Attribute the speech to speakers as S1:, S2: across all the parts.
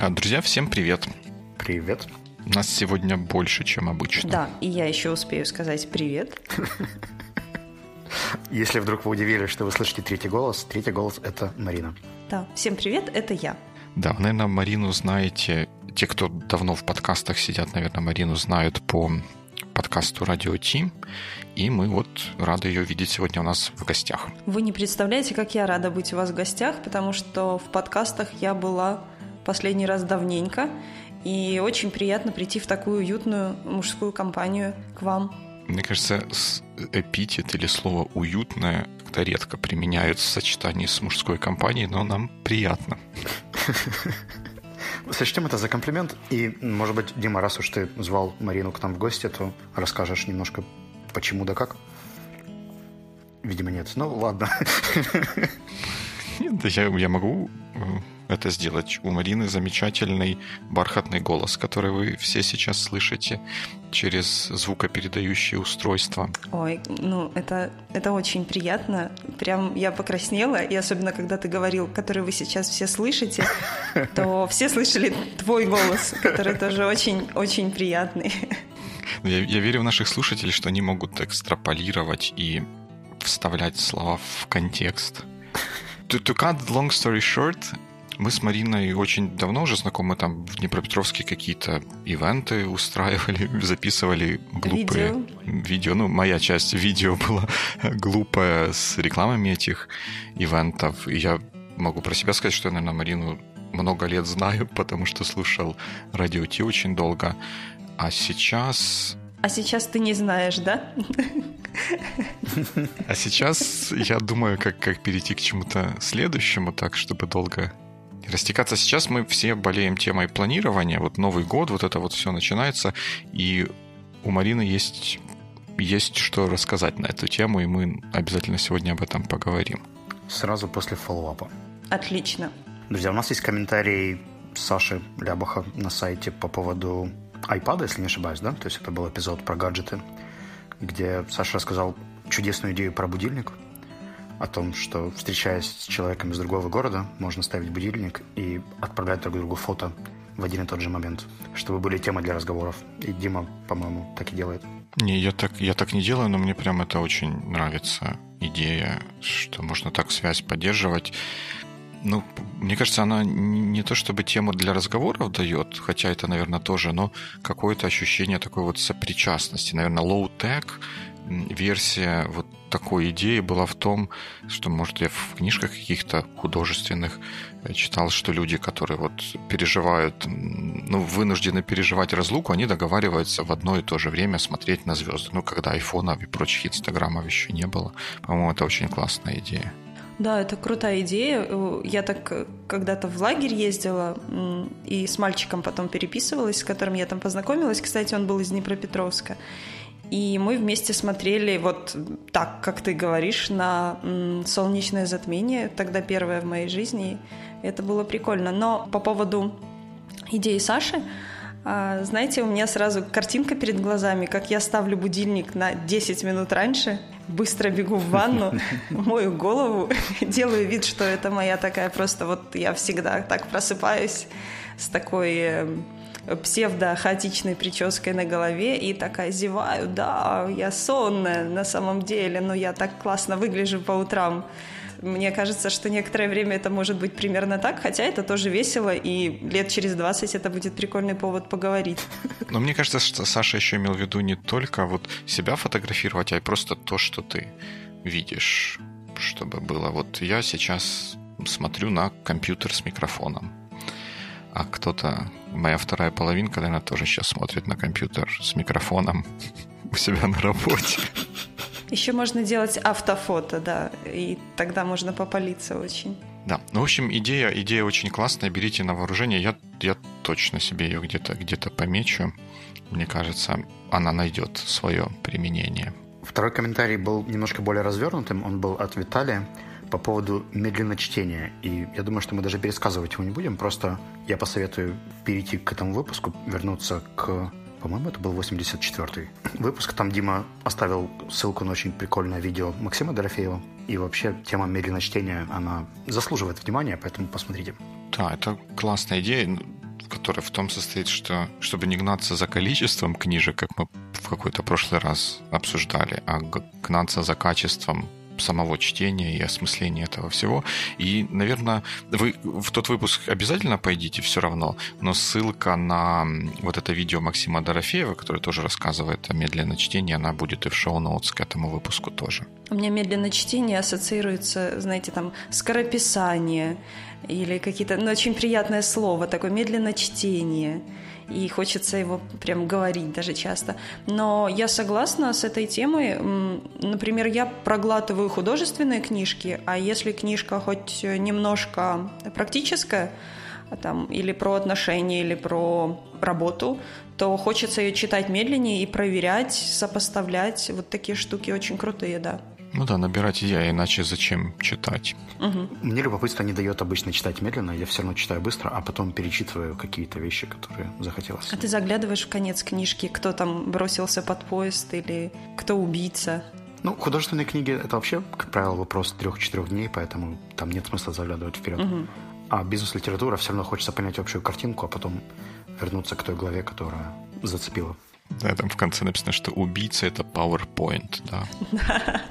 S1: А, друзья, всем привет.
S2: Привет.
S1: Нас сегодня больше, чем обычно.
S3: Да, и я еще успею сказать привет.
S2: Если вдруг вы удивились, что вы слышите третий голос, третий голос — это Марина.
S3: Да, всем привет, это я.
S1: Да, наверное, Марину знаете. Те, кто давно в подкастах сидят, наверное, Марину знают по подкасту «Радио Ти». И мы вот рады ее видеть сегодня у нас в гостях.
S3: Вы не представляете, как я рада быть у вас в гостях, потому что в подкастах я была последний раз давненько, и очень приятно прийти в такую уютную мужскую компанию к вам.
S1: Мне кажется, эпитет или слово «уютное» как-то редко применяют в сочетании с мужской компанией, но нам приятно.
S2: Сочтем это за комплимент. И, может быть, Дима, раз уж ты звал Марину к нам в гости, то расскажешь немножко почему да как. Видимо, нет. Ну, ладно.
S1: Нет, я, я могу э, это сделать. У Марины замечательный бархатный голос, который вы все сейчас слышите через звукопередающие устройства.
S3: Ой, ну это, это очень приятно. Прям я покраснела, и особенно когда ты говорил, который вы сейчас все слышите, то все слышали твой голос, который тоже очень-очень приятный.
S1: Я, я верю в наших слушателей, что они могут экстраполировать и вставлять слова в контекст. To, to cut long story short, мы с Мариной очень давно уже знакомы, там в Днепропетровске какие-то ивенты устраивали, записывали глупые видео. видео. Ну, моя часть видео была глупая с рекламами этих ивентов. И я могу про себя сказать, что я, наверное, Марину много лет знаю, потому что слушал радио Ти очень долго. А сейчас...
S3: А сейчас ты не знаешь, да?
S1: А сейчас я думаю, как, как перейти к чему-то следующему, так, чтобы долго растекаться. Сейчас мы все болеем темой планирования. Вот Новый год, вот это вот все начинается. И у Марины есть, есть что рассказать на эту тему, и мы обязательно сегодня об этом поговорим.
S2: Сразу после фоллоуапа.
S3: Отлично.
S2: Друзья, у нас есть комментарий Саши Лябаха на сайте по поводу iPad, если не ошибаюсь, да? То есть это был эпизод про гаджеты, где Саша рассказал чудесную идею про будильник – о том, что, встречаясь с человеком из другого города, можно ставить будильник и отправлять друг другу фото в один и тот же момент, чтобы были темы для разговоров. И Дима, по-моему, так и делает.
S1: Не, я так, я так не делаю, но мне прям это очень нравится идея, что можно так связь поддерживать. Ну, мне кажется, она не то чтобы тему для разговоров дает, хотя это, наверное, тоже, но какое-то ощущение такой вот сопричастности. Наверное, low-tech версия вот такой идеи была в том, что, может, я в книжках каких-то художественных э, читал, что люди, которые вот переживают, ну, вынуждены переживать разлуку, они договариваются в одно и то же время смотреть на звезды. Ну, когда айфонов и прочих инстаграмов еще не было. По-моему, это очень классная идея.
S3: Да, это крутая идея. Я так э, когда-то в лагерь ездила и с мальчиком потом переписывалась, с которым я там познакомилась. Кстати, он был из Днепропетровска. И мы вместе смотрели вот так, как ты говоришь, на солнечное затмение, тогда первое в моей жизни. Это было прикольно. Но по поводу идеи Саши, а, знаете, у меня сразу картинка перед глазами, как я ставлю будильник на 10 минут раньше, быстро бегу в ванну, мою голову, делаю вид, что это моя такая просто вот я всегда так просыпаюсь с такой эм, псевдо-хаотичной прической на голове и такая зеваю, да, я сонная на самом деле, но я так классно выгляжу по утрам. Мне кажется, что некоторое время это может быть примерно так, хотя это тоже весело, и лет через 20 это будет прикольный повод поговорить.
S1: Но мне кажется, что Саша еще имел в виду не только вот себя фотографировать, а и просто то, что ты видишь, чтобы было. Вот я сейчас смотрю на компьютер с микрофоном а кто-то, моя вторая половинка, наверное, тоже сейчас смотрит на компьютер с микрофоном у себя на работе.
S3: Еще можно делать автофото, да, и тогда можно попалиться очень.
S1: Да, ну, в общем, идея, идея очень классная, берите на вооружение. Я, я точно себе ее где-то где помечу. Мне кажется, она найдет свое применение.
S2: Второй комментарий был немножко более развернутым. Он был от Виталия по поводу медленно чтения. И я думаю, что мы даже пересказывать его не будем. Просто я посоветую перейти к этому выпуску, вернуться к по-моему, это был 84-й выпуск. Там Дима оставил ссылку на очень прикольное видео Максима Дорофеева. И вообще тема медленного чтения, она заслуживает внимания, поэтому посмотрите.
S1: Да, это классная идея. которая в том состоит, что чтобы не гнаться за количеством книжек, как мы в какой-то прошлый раз обсуждали, а гнаться за качеством самого чтения и осмысления этого всего. И, наверное, вы в тот выпуск обязательно пойдите все равно, но ссылка на вот это видео Максима Дорофеева, который тоже рассказывает о медленном чтении, она будет и в шоу-ноутс к этому выпуску тоже.
S3: У меня медленное чтение ассоциируется, знаете, там, скорописание или какие-то, ну, очень приятное слово, такое медленное чтение и хочется его прям говорить даже часто. Но я согласна с этой темой. Например, я проглатываю художественные книжки, а если книжка хоть немножко практическая, там, или про отношения, или про работу, то хочется ее читать медленнее и проверять, сопоставлять. Вот такие штуки очень крутые, да.
S1: Ну да, набирать я, иначе зачем читать?
S2: Угу. Мне любопытство не дает обычно читать медленно, я все равно читаю быстро, а потом перечитываю какие-то вещи, которые захотелось.
S3: А ты заглядываешь в конец книжки, кто там бросился под поезд или кто убийца?
S2: Ну, художественные книги это вообще, как правило, вопрос трех-четырех дней, поэтому там нет смысла заглядывать вперед. Угу. А бизнес-литература все равно хочется понять общую картинку, а потом вернуться к той главе, которая зацепила.
S1: Да, там в конце написано, что убийца это PowerPoint, да.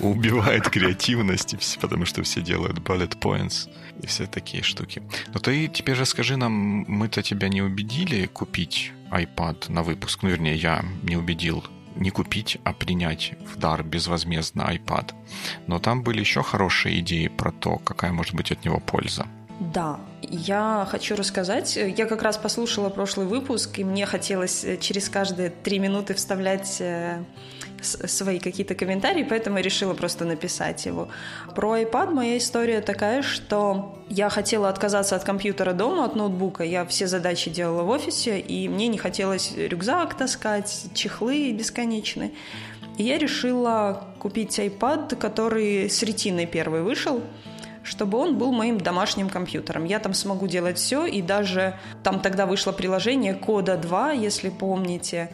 S1: Убивает креативность, потому что все делают bullet points и все такие штуки. Но ты теперь расскажи нам, мы-то тебя не убедили купить iPad на выпуск. Ну, вернее, я не убедил не купить, а принять в дар безвозмездно iPad. Но там были еще хорошие идеи про то, какая может быть от него польза.
S3: Да, я хочу рассказать. Я как раз послушала прошлый выпуск, и мне хотелось э, через каждые три минуты вставлять э, свои какие-то комментарии, поэтому я решила просто написать его. Про iPad моя история такая, что я хотела отказаться от компьютера дома, от ноутбука. Я все задачи делала в офисе, и мне не хотелось рюкзак таскать, чехлы бесконечные. И я решила купить iPad, который с ретиной первый вышел – чтобы он был моим домашним компьютером. Я там смогу делать все, и даже там тогда вышло приложение Кода 2, если помните,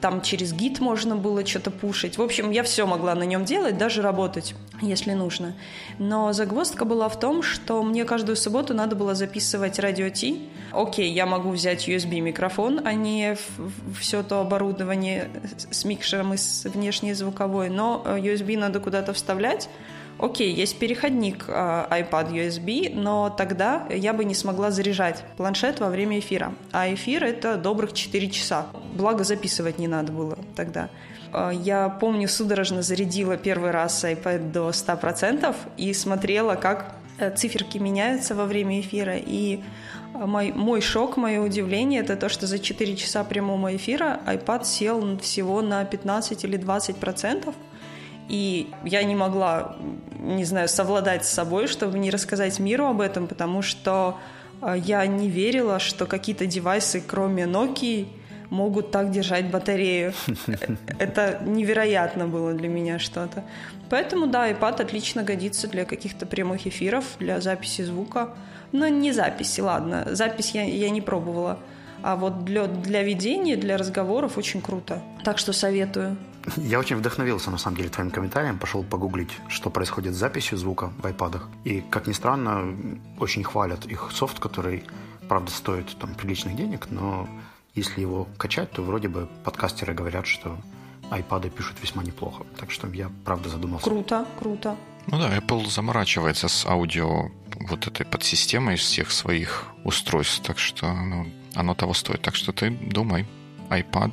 S3: там через гид можно было что-то пушить. В общем, я все могла на нем делать, даже работать, если нужно. Но загвоздка была в том, что мне каждую субботу надо было записывать радио Ти. Окей, я могу взять USB-микрофон, а не все то оборудование с микшером и с внешней звуковой, но э, USB надо куда-то вставлять, окей, есть переходник э, iPad USB, но тогда я бы не смогла заряжать планшет во время эфира. А эфир — это добрых 4 часа. Благо записывать не надо было тогда. Э, я помню, судорожно зарядила первый раз iPad до 100% и смотрела, как э, циферки меняются во время эфира. И мой, мой шок, мое удивление — это то, что за 4 часа прямого эфира iPad сел всего на 15 или 20 процентов. И я не могла, не знаю, совладать с собой, чтобы не рассказать миру об этом, потому что э, я не верила, что какие-то девайсы, кроме Nokia, могут так держать батарею. Это невероятно было для меня что-то. Поэтому, да, iPad отлично годится для каких-то прямых эфиров, для записи звука. Но не записи, ладно. Запись я, я не пробовала. А вот для, для ведения, для разговоров очень круто. Так что советую.
S2: Я очень вдохновился, на самом деле, твоим комментарием. Пошел погуглить, что происходит с записью звука в iPad. И, как ни странно, очень хвалят их софт, который, правда, стоит там приличных денег, но если его качать, то вроде бы подкастеры говорят, что iPad пишут весьма неплохо. Так что я, правда, задумался.
S3: Круто, круто.
S1: Ну да, Apple заморачивается с аудио вот этой подсистемой из всех своих устройств, так что ну, оно того стоит. Так что ты думай, iPad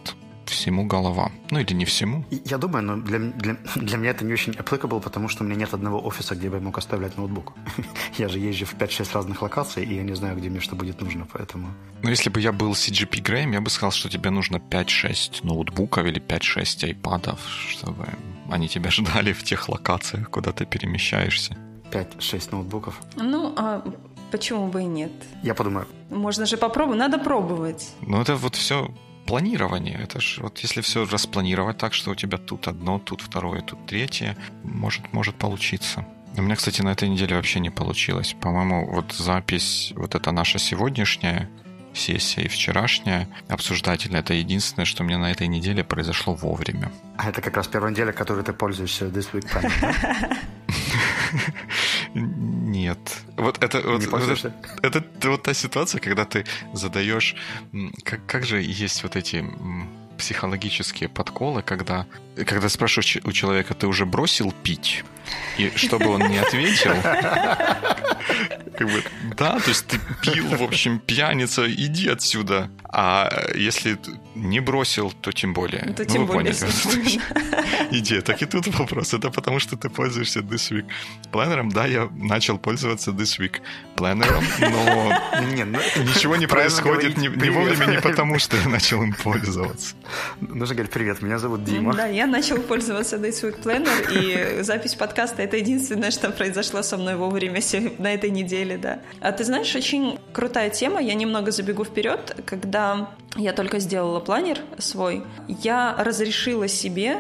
S1: всему голова. Ну или не всему.
S2: Я думаю, но для, для, для меня это не очень applicable, потому что у меня нет одного офиса, где бы я мог оставлять ноутбук. я же езжу в 5-6 разных локаций, и я не знаю, где мне что будет нужно, поэтому...
S1: Ну если бы я был CGP Грэем, я бы сказал, что тебе нужно 5-6 ноутбуков или 5-6 айпадов, чтобы они тебя ждали в тех локациях, куда ты перемещаешься.
S2: 5-6 ноутбуков?
S3: Ну, а почему бы и нет?
S2: Я подумаю.
S3: Можно же попробовать, надо пробовать.
S1: Ну это вот все планирование. Это же вот если все распланировать так, что у тебя тут одно, тут второе, тут третье, может, может получиться. У меня, кстати, на этой неделе вообще не получилось. По-моему, вот запись, вот это наша сегодняшняя сессия и вчерашняя обсуждательная, это единственное, что мне на этой неделе произошло вовремя.
S2: А это как раз первая неделя, которой ты пользуешься This Week Planning,
S1: нет. Вот это вот, вот это, это, это вот та ситуация, когда ты задаешь, как, как же есть вот эти психологические подколы, когда, когда спрашиваешь у человека, ты уже бросил пить? И чтобы он не ответил, как бы, да, то есть ты пил, в общем, пьяница, иди отсюда. А если не бросил, то тем более.
S3: То ну, тем вы более. поняли.
S1: Идея. Так и тут вопрос. Это потому, что ты пользуешься This Week планером. Да, я начал пользоваться This Week планером, но ну, ничего не происходит не вовремя не потому, что я начал им пользоваться.
S2: Нужно говорить привет, меня зовут Дима.
S3: Да, я начал пользоваться This Week Planner, и запись подкаста — это единственное, что произошло со мной вовремя на этой неделе, да. А ты знаешь, очень крутая тема, я немного забегу вперед, когда я только сделала планер свой, я разрешила себе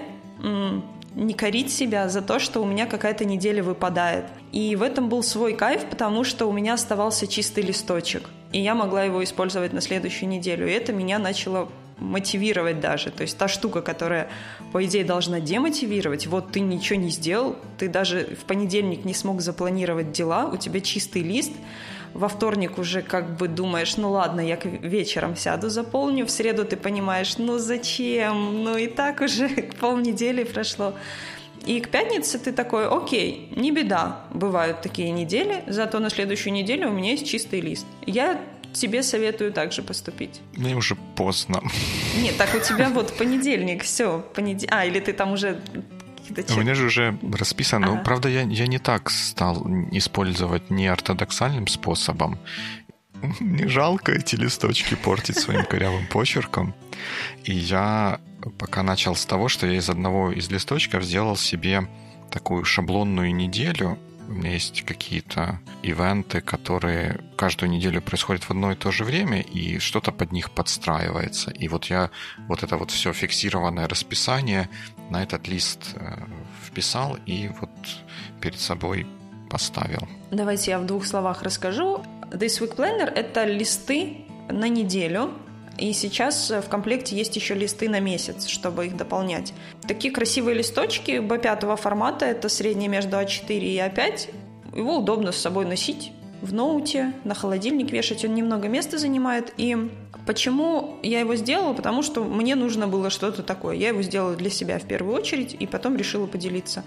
S3: не корить себя за то, что у меня какая-то неделя выпадает. И в этом был свой кайф, потому что у меня оставался чистый листочек, и я могла его использовать на следующую неделю. И это меня начало мотивировать даже. То есть та штука, которая, по идее, должна демотивировать, вот ты ничего не сделал, ты даже в понедельник не смог запланировать дела, у тебя чистый лист, во вторник уже как бы думаешь, ну ладно, я вечером сяду, заполню, в среду ты понимаешь, ну зачем, ну и так уже полнедели прошло. И к пятнице ты такой, окей, не беда, бывают такие недели, зато на следующую неделю у меня есть чистый лист. Я тебе советую также поступить.
S1: Мне уже поздно.
S3: Нет, так у тебя вот понедельник, все, понедельник. А, или ты там уже
S1: у меня же уже расписано. Ага. правда, я, я не так стал использовать неортодоксальным способом. Не жалко эти листочки портить своим корявым почерком. И я пока начал с того, что я из одного из листочков сделал себе такую шаблонную неделю, у меня есть какие-то ивенты, которые каждую неделю происходят в одно и то же время, и что-то под них подстраивается. И вот я вот это вот все фиксированное расписание на этот лист э, вписал и вот перед собой поставил.
S3: Давайте я в двух словах расскажу. This Week Planner — это листы на неделю, и сейчас в комплекте есть еще листы на месяц, чтобы их дополнять. Такие красивые листочки B5 формата, это среднее между А4 и А5. Его удобно с собой носить в ноуте, на холодильник вешать, он немного места занимает. И почему я его сделала? Потому что мне нужно было что-то такое. Я его сделала для себя в первую очередь, и потом решила поделиться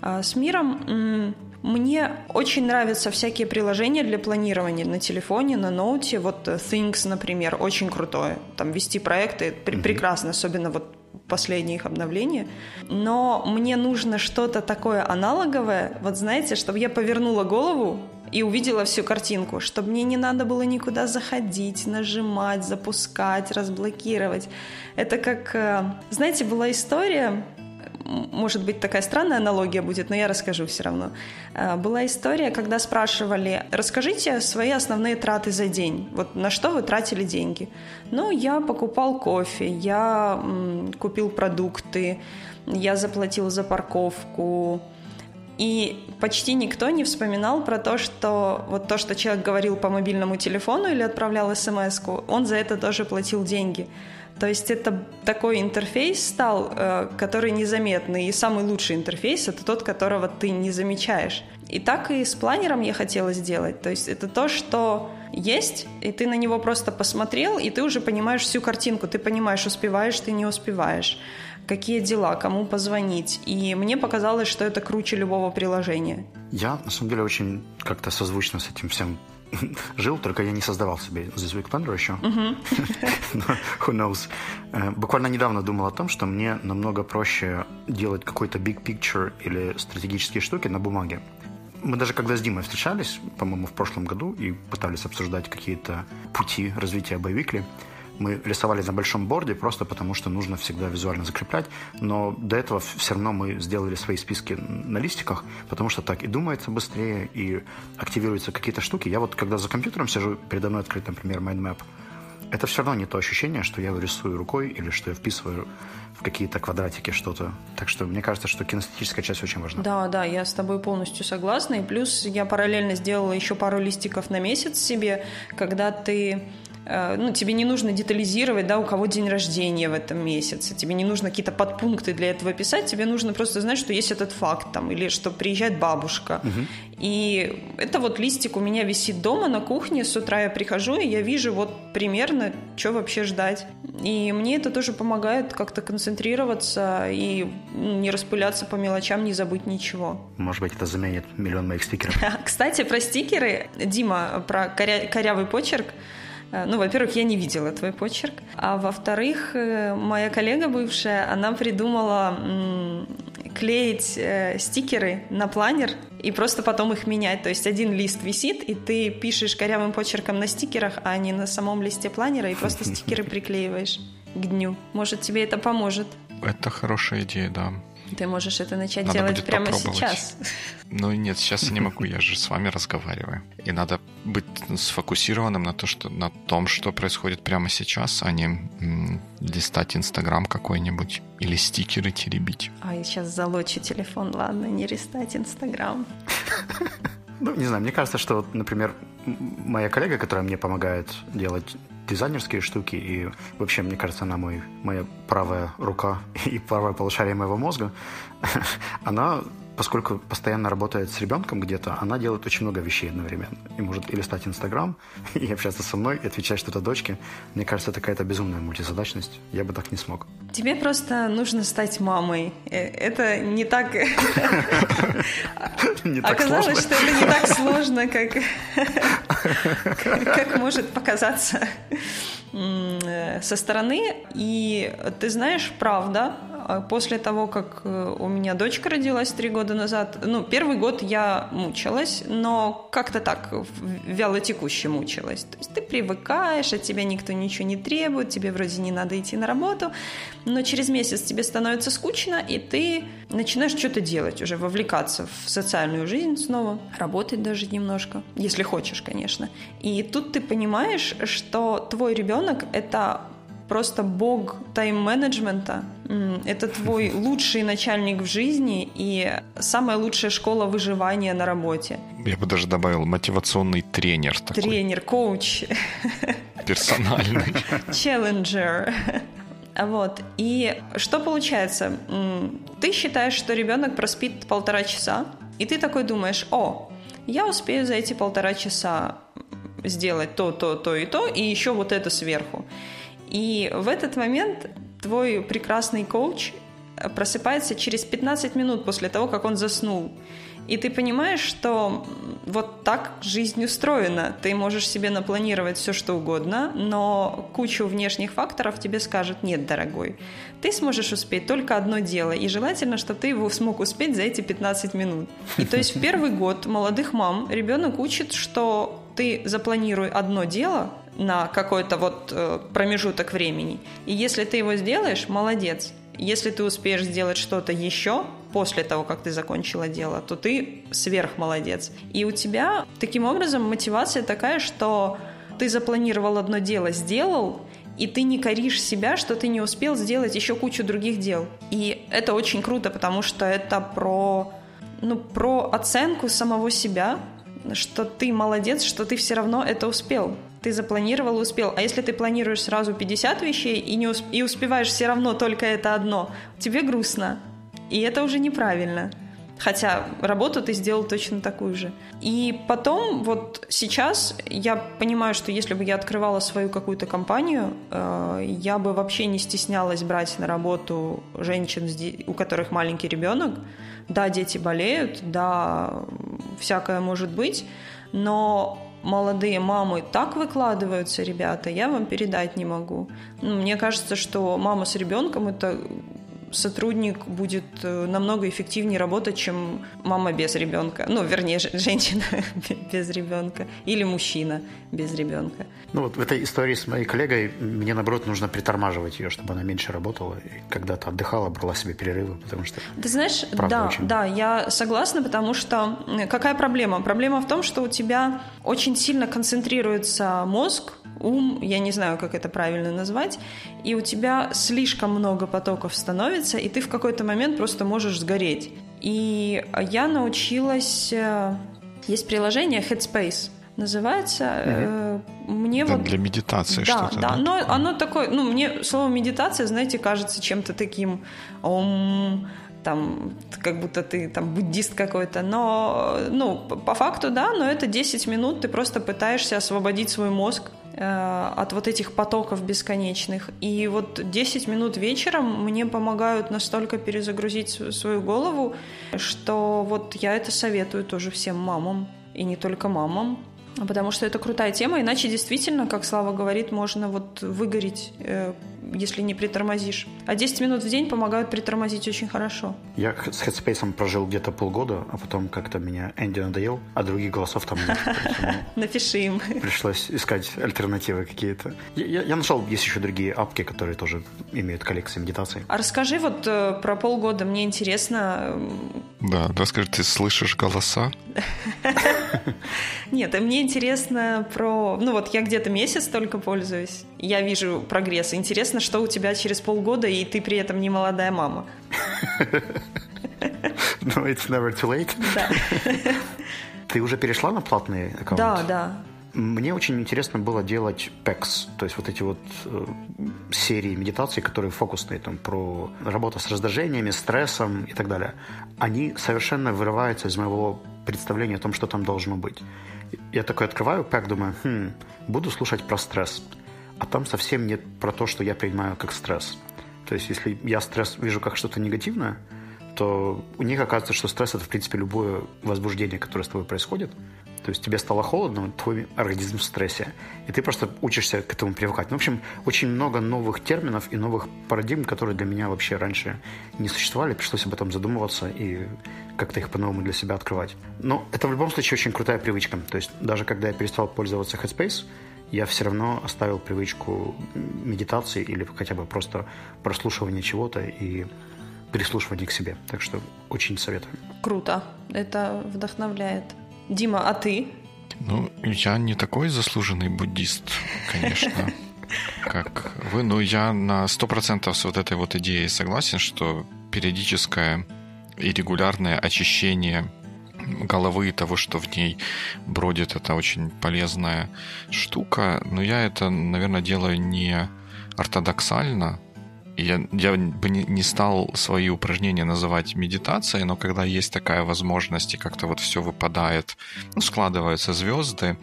S3: а, с миром. Мне очень нравятся всякие приложения для планирования на телефоне, на ноуте. Вот Things, например, очень крутое. Там вести проекты mm-hmm. прекрасно, особенно вот последние их обновления. Но мне нужно что-то такое аналоговое, вот знаете, чтобы я повернула голову и увидела всю картинку, чтобы мне не надо было никуда заходить, нажимать, запускать, разблокировать. Это как, э, знаете, была история, может быть, такая странная аналогия будет, но я расскажу все равно. Э, была история, когда спрашивали, расскажите свои основные траты за день. Вот на что вы тратили деньги? Ну, я покупал кофе, я купил продукты, я заплатил за парковку, и почти никто не вспоминал про то, что вот то, что человек говорил по мобильному телефону или отправлял смс он за это тоже платил деньги. То есть это такой интерфейс стал, э, который незаметный. И самый лучший интерфейс — это тот, которого ты не замечаешь. И так и с планером я хотела сделать. То есть это то, что есть, и ты на него просто посмотрел, и ты уже понимаешь всю картинку. Ты понимаешь, успеваешь ты, не успеваешь какие дела, кому позвонить. И мне показалось, что это круче любого приложения.
S2: Я, на самом деле, очень как-то созвучно с этим всем жил, только я не создавал себе The Week Planner еще. Who knows. Э, буквально недавно думал о том, что мне намного проще делать какой-то big picture или стратегические штуки на бумаге. Мы даже когда с Димой встречались, по-моему, в прошлом году и пытались обсуждать какие-то пути развития боевикли, мы рисовали на большом борде просто потому, что нужно всегда визуально закреплять, но до этого все равно мы сделали свои списки на листиках, потому что так и думается быстрее, и активируются какие-то штуки. Я вот когда за компьютером сижу, передо мной открыт, например, MindMap, это все равно не то ощущение, что я рисую рукой или что я вписываю в какие-то квадратики что-то. Так что мне кажется, что кинестетическая часть очень важна.
S3: Да, да, я с тобой полностью согласна. И плюс я параллельно сделала еще пару листиков на месяц себе, когда ты ну, тебе не нужно детализировать, да, у кого день рождения в этом месяце, тебе не нужно какие-то подпункты для этого писать, тебе нужно просто знать, что есть этот факт там, или что приезжает бабушка. Угу. И это вот листик у меня висит дома на кухне, с утра я прихожу, и я вижу вот примерно, что вообще ждать. И мне это тоже помогает как-то концентрироваться и не распыляться по мелочам, не забыть ничего.
S2: Может быть, это заменит миллион моих стикеров.
S3: Кстати, про стикеры, Дима, про коря... корявый почерк. Э, ну, во-первых, я не видела твой почерк. А во-вторых, э, моя коллега бывшая, она придумала клеить э, стикеры на планер и просто потом их менять. То есть один лист висит, и ты пишешь корявым почерком на стикерах, а не на самом листе планера, и просто стикеры приклеиваешь к дню. Может, тебе это поможет?
S1: Это хорошая идея, да.
S3: Ты можешь это начать надо делать прямо сейчас.
S1: Ну нет, сейчас я не могу, я же с вами разговариваю. И надо быть сфокусированным на, то, что, на том, что происходит прямо сейчас, а не м, листать Инстаграм какой-нибудь или стикеры теребить.
S3: А, я сейчас залочу телефон, ладно, не листать Инстаграм.
S2: Ну, не знаю, мне кажется, что, например, моя коллега, которая мне помогает делать дизайнерские штуки, и вообще, мне кажется, она мой, моя правая рука и правое полушарие моего мозга, она поскольку постоянно работает с ребенком где-то, она делает очень много вещей одновременно. И может и листать Инстаграм, и общаться со мной, и отвечать что-то дочке. Мне кажется, это какая-то безумная мультизадачность. Я бы так не смог.
S3: Тебе просто нужно стать мамой. Э, это не так... Оказалось, что это не так сложно, как как может показаться э, со стороны. И ты знаешь, правда, после того, как э, у меня дочка родилась три года назад, ну, первый год я мучилась, но как-то так, вяло текуще мучилась. То есть ты привыкаешь, от тебя никто ничего не требует, тебе вроде не надо идти на работу, но через месяц тебе становится скучно, и ты начинаешь что-то делать уже, вовлекаться в социальную жизнь снова, работать даже немножко, если хочешь, конечно. И тут ты понимаешь, что твой ребенок — это просто бог тайм-менеджмента. Это твой лучший начальник в жизни и самая лучшая школа выживания на работе.
S1: Я бы даже добавил мотивационный тренер.
S3: Такой. Тренер, коуч.
S1: Персональный.
S3: Челленджер. Вот. И что получается? Ты считаешь, что ребенок проспит полтора часа, и ты такой думаешь, о, я успею за эти полтора часа сделать то, то, то и то, и еще вот это сверху. И в этот момент твой прекрасный коуч просыпается через 15 минут после того, как он заснул. И ты понимаешь, что вот так жизнь устроена. Ты можешь себе напланировать все, что угодно, но кучу внешних факторов тебе скажут, нет, дорогой, ты сможешь успеть только одно дело, и желательно, чтобы ты его смог успеть за эти 15 минут. И то есть в первый год молодых мам ребенок учит, что ты запланируй одно дело, на какой-то вот э, промежуток времени. И если ты его сделаешь, молодец. Если ты успеешь сделать что-то еще после того, как ты закончила дело, то ты сверхмолодец. И у тебя таким образом мотивация такая, что ты запланировал одно дело, сделал, и ты не коришь себя, что ты не успел сделать еще кучу других дел. И это очень круто, потому что это про, ну, про оценку самого себя, что ты молодец, что ты все равно это успел ты запланировал, успел. А если ты планируешь сразу 50 вещей и, не усп- и успеваешь все равно только это одно, тебе грустно. И это уже неправильно. Хотя работу ты сделал точно такую же. И потом, вот сейчас я понимаю, что если бы я открывала свою какую-то компанию, э, я бы вообще не стеснялась брать на работу женщин, у которых маленький ребенок. Да, дети болеют, да, всякое может быть, но молодые мамы так выкладываются, ребята, я вам передать не могу. Ну, мне кажется, что мама с ребенком это сотрудник будет э, намного эффективнее работать, чем мама без ребенка. Ну, вернее, женщина без ребенка или мужчина без ребенка.
S2: Ну, вот в этой истории с моей коллегой мне, наоборот, нужно притормаживать ее, чтобы она меньше работала и когда-то отдыхала, брала себе перерывы, потому что...
S3: Ты знаешь, да, очень... да, я согласна, потому что какая проблема? Проблема в том, что у тебя очень сильно концентрируется мозг, ум, я не знаю, как это правильно назвать, и у тебя слишком много потоков становится, и ты в какой-то момент просто можешь сгореть. И я научилась... Э, есть приложение Headspace, называется. Mm-hmm. мне
S1: да,
S3: вот...
S1: Для медитации
S3: да,
S1: что-то.
S3: Да, да, но оно такое... Ну, мне слово медитация, знаете, кажется чем-то таким... Ом, там, как будто ты там буддист какой-то, но, ну, по факту, да, но это 10 минут, ты просто пытаешься освободить свой мозг от вот этих потоков бесконечных. И вот 10 минут вечером мне помогают настолько перезагрузить свою голову, что вот я это советую тоже всем мамам, и не только мамам, потому что это крутая тема, иначе действительно, как Слава говорит, можно вот выгореть, э, если не притормозишь. А 10 минут в день помогают притормозить очень хорошо.
S2: Я с Headspace прожил где-то полгода, а потом как-то меня Энди надоел, а других голосов там нет.
S3: Напиши им.
S2: Пришлось искать альтернативы какие-то. Я, я нашел, есть еще другие апки, которые тоже имеют коллекции медитаций.
S3: А расскажи вот э, про полгода, мне интересно.
S1: Да, расскажи, ты слышишь голоса?
S3: Нет, а мне интересно про... Ну вот я где-то месяц только пользуюсь, я вижу прогресс. Интересно, что у тебя через полгода, и ты при этом не молодая мама.
S2: No, it's never too late.
S3: Да.
S2: Ты уже перешла на платные аккаунты?
S3: Да, да.
S2: Мне очень интересно было делать PECs, то есть вот эти вот э, серии медитаций, которые фокусные там про работу с раздражениями, стрессом и так далее. Они совершенно вырываются из моего представления о том, что там должно быть. Я такой открываю PEC, думаю, хм, буду слушать про стресс. А там совсем нет про то, что я принимаю как стресс. То есть если я стресс вижу как что-то негативное, то у них оказывается, что стресс это, в принципе, любое возбуждение, которое с тобой происходит. То есть тебе стало холодно, твой организм в стрессе, и ты просто учишься к этому привыкать. Ну, в общем, очень много новых терминов и новых парадигм, которые для меня вообще раньше не существовали. Пришлось об этом задумываться и как-то их по-новому для себя открывать. Но это в любом случае очень крутая привычка. То есть даже когда я перестал пользоваться Headspace, я все равно оставил привычку медитации или хотя бы просто прослушивания чего-то и прислушивания к себе. Так что очень советую.
S3: Круто. Это вдохновляет. Дима, а ты?
S1: Ну, я не такой заслуженный буддист, конечно, как вы. Но я на 100% с вот этой вот идеей согласен, что периодическое и регулярное очищение головы и того, что в ней бродит, это очень полезная штука. Но я это, наверное, делаю не ортодоксально, я, я бы не, не стал свои упражнения называть медитацией, но когда есть такая возможность, и как-то вот все выпадает, ну, складываются звезды,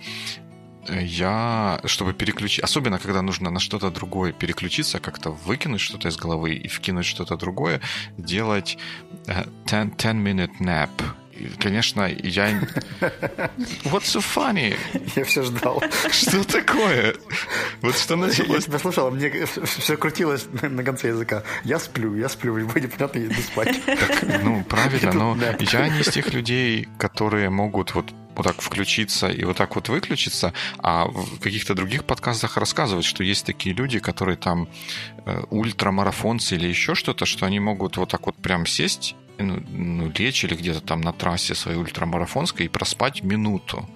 S1: я, чтобы переключить, особенно когда нужно на что-то другое переключиться, как-то выкинуть что-то из головы и вкинуть что-то другое, делать 10-minute э, nap конечно, я... What's so funny?
S2: Я все ждал.
S1: Что такое? Вот что началось?
S2: Я тебя слушал, мне все крутилось на конце языка. Я сплю, я сплю, и будет понятно, я иду спать.
S1: Так, ну, правильно, но я не из тех людей, которые могут вот вот так включиться и вот так вот выключиться, а в каких-то других подкастах рассказывать, что есть такие люди, которые там э, ультрамарафонцы или еще что-то, что они могут вот так вот прям сесть ну, ну, лечь или где-то там на трассе своей ультрамарафонской и проспать минуту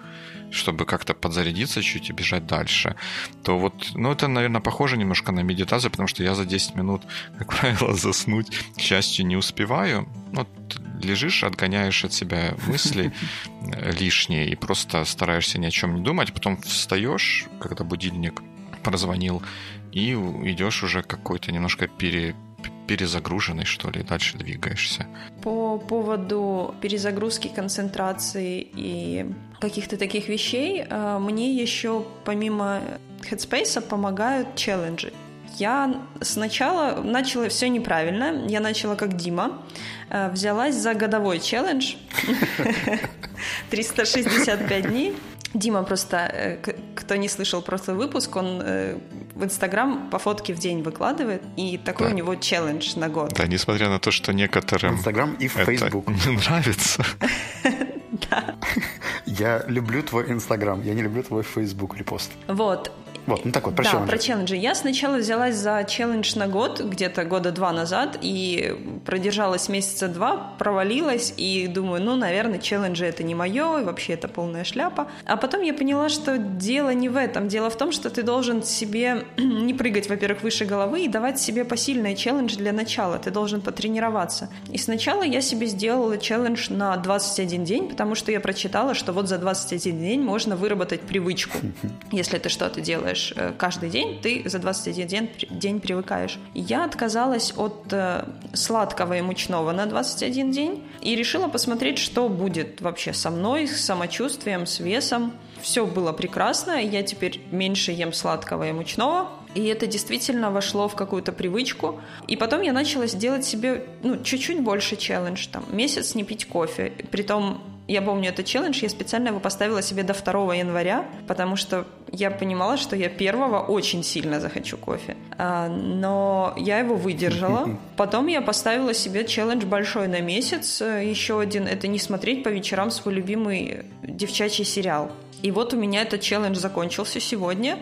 S1: чтобы как-то подзарядиться чуть и бежать дальше, то вот, ну, это, наверное, похоже немножко на медитацию, потому что я за 10 минут, как правило, заснуть, к счастью, не успеваю. Ну, лежишь, отгоняешь от себя мысли лишние и просто стараешься ни о чем не думать, потом встаешь, когда будильник прозвонил, и идешь уже какой-то немножко пере, перезагруженный, что ли, дальше двигаешься.
S3: По поводу перезагрузки, концентрации и каких-то таких вещей, э, мне еще помимо Headspace помогают челленджи. Я сначала начала все неправильно. Я начала как Дима. Э, взялась за годовой челлендж. 365 дней. Дима просто, э, кто не слышал прошлый выпуск, он э, в Инстаграм по фотке в день выкладывает, и такой да. у него челлендж на год.
S1: Да, несмотря на то, что некоторым
S2: Инстаграм и Фейсбук
S1: не нравится.
S3: Да.
S2: Я люблю твой Инстаграм, я не люблю твой Фейсбук репост.
S3: Вот.
S2: Вот, ну так вот, про
S3: да,
S2: челленджи.
S3: про челленджи. Я сначала взялась за челлендж на год, где-то года два назад, и продержалась месяца два, провалилась, и думаю, ну, наверное, челленджи это не мое, и вообще это полная шляпа. А потом я поняла, что дело не в этом. Дело в том, что ты должен себе не прыгать, во-первых, выше головы и давать себе посильный челлендж для начала. Ты должен потренироваться. И сначала я себе сделала челлендж на 21 день, потому что я прочитала, что вот за 21 день можно выработать привычку. Если ты что-то делаешь э, каждый день, ты за 21 день, день привыкаешь. Я отказалась от э, сладкого и мучного на 21 день и решила посмотреть, что будет вообще со мной, с самочувствием, с весом. Все было прекрасно, я теперь меньше ем сладкого и мучного, и это действительно вошло в какую-то привычку. И потом я начала делать себе ну, чуть-чуть больше челлендж. Там, месяц не пить кофе. Притом, я помню этот челлендж, я специально его поставила себе до 2 января, потому что я понимала, что я первого очень сильно захочу кофе. А, но я его выдержала. Потом я поставила себе челлендж большой на месяц. Еще один — это не смотреть по вечерам свой любимый девчачий сериал. И вот у меня этот челлендж закончился сегодня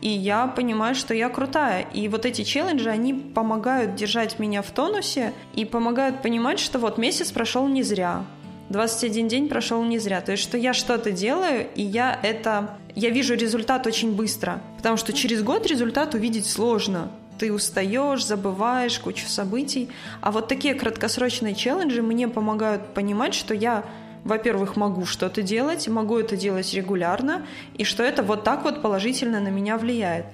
S3: и я понимаю, что я крутая. И вот эти челленджи, они помогают держать меня в тонусе и помогают понимать, что вот месяц прошел не зря. 21 день прошел не зря. То есть, что я что-то делаю, и я это... Я вижу результат очень быстро. Потому что через год результат увидеть сложно. Ты устаешь, забываешь кучу событий. А вот такие краткосрочные челленджи мне помогают понимать, что я во-первых, могу что-то делать, могу это делать регулярно, и что это вот так вот положительно на меня влияет.